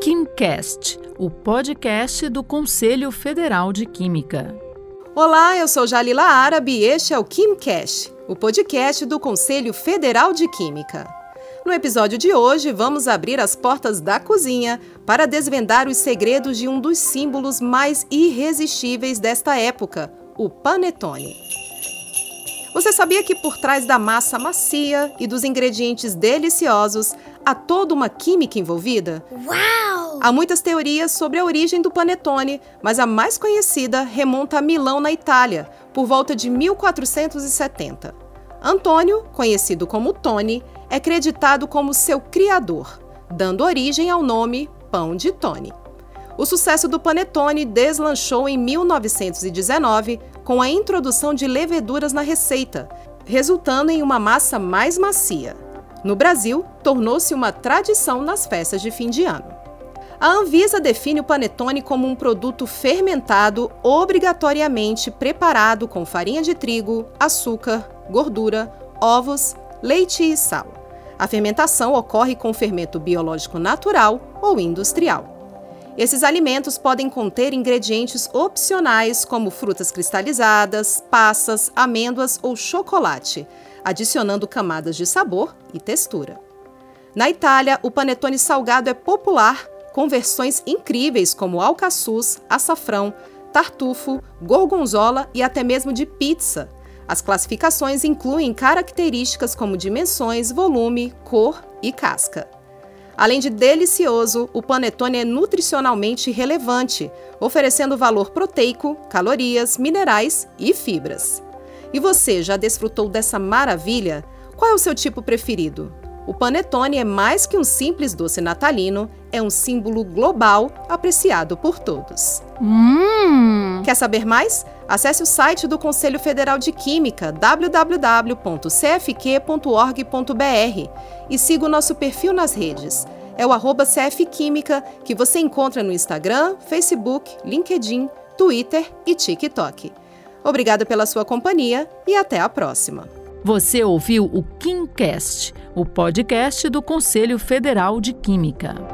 KimCast, o podcast do Conselho Federal de Química. Olá, eu sou Jalila Árabe e este é o KimCast, o podcast do Conselho Federal de Química. No episódio de hoje, vamos abrir as portas da cozinha para desvendar os segredos de um dos símbolos mais irresistíveis desta época, o panetone. Você sabia que por trás da massa macia e dos ingredientes deliciosos há toda uma química envolvida? Uau! Há muitas teorias sobre a origem do panetone, mas a mais conhecida remonta a Milão, na Itália, por volta de 1470. Antônio, conhecido como Tony, é creditado como seu criador, dando origem ao nome Pão de Tony. O sucesso do panetone deslanchou em 1919 com a introdução de leveduras na receita, resultando em uma massa mais macia. No Brasil, tornou-se uma tradição nas festas de fim de ano. A Anvisa define o panetone como um produto fermentado obrigatoriamente preparado com farinha de trigo, açúcar, gordura, ovos, leite e sal. A fermentação ocorre com fermento biológico natural ou industrial. Esses alimentos podem conter ingredientes opcionais como frutas cristalizadas, passas, amêndoas ou chocolate, adicionando camadas de sabor e textura. Na Itália, o panetone salgado é popular, com versões incríveis como alcaçuz, açafrão, tartufo, gorgonzola e até mesmo de pizza. As classificações incluem características como dimensões, volume, cor e casca. Além de delicioso, o panetone é nutricionalmente relevante, oferecendo valor proteico, calorias, minerais e fibras. E você já desfrutou dessa maravilha? Qual é o seu tipo preferido? O panetone é mais que um simples doce natalino, é um símbolo global apreciado por todos. Hum. Quer saber mais? Acesse o site do Conselho Federal de Química, www.cfq.org.br e siga o nosso perfil nas redes. É o arroba CFQuímica, que você encontra no Instagram, Facebook, LinkedIn, Twitter e TikTok. Obrigada pela sua companhia e até a próxima. Você ouviu o KimCast, o podcast do Conselho Federal de Química.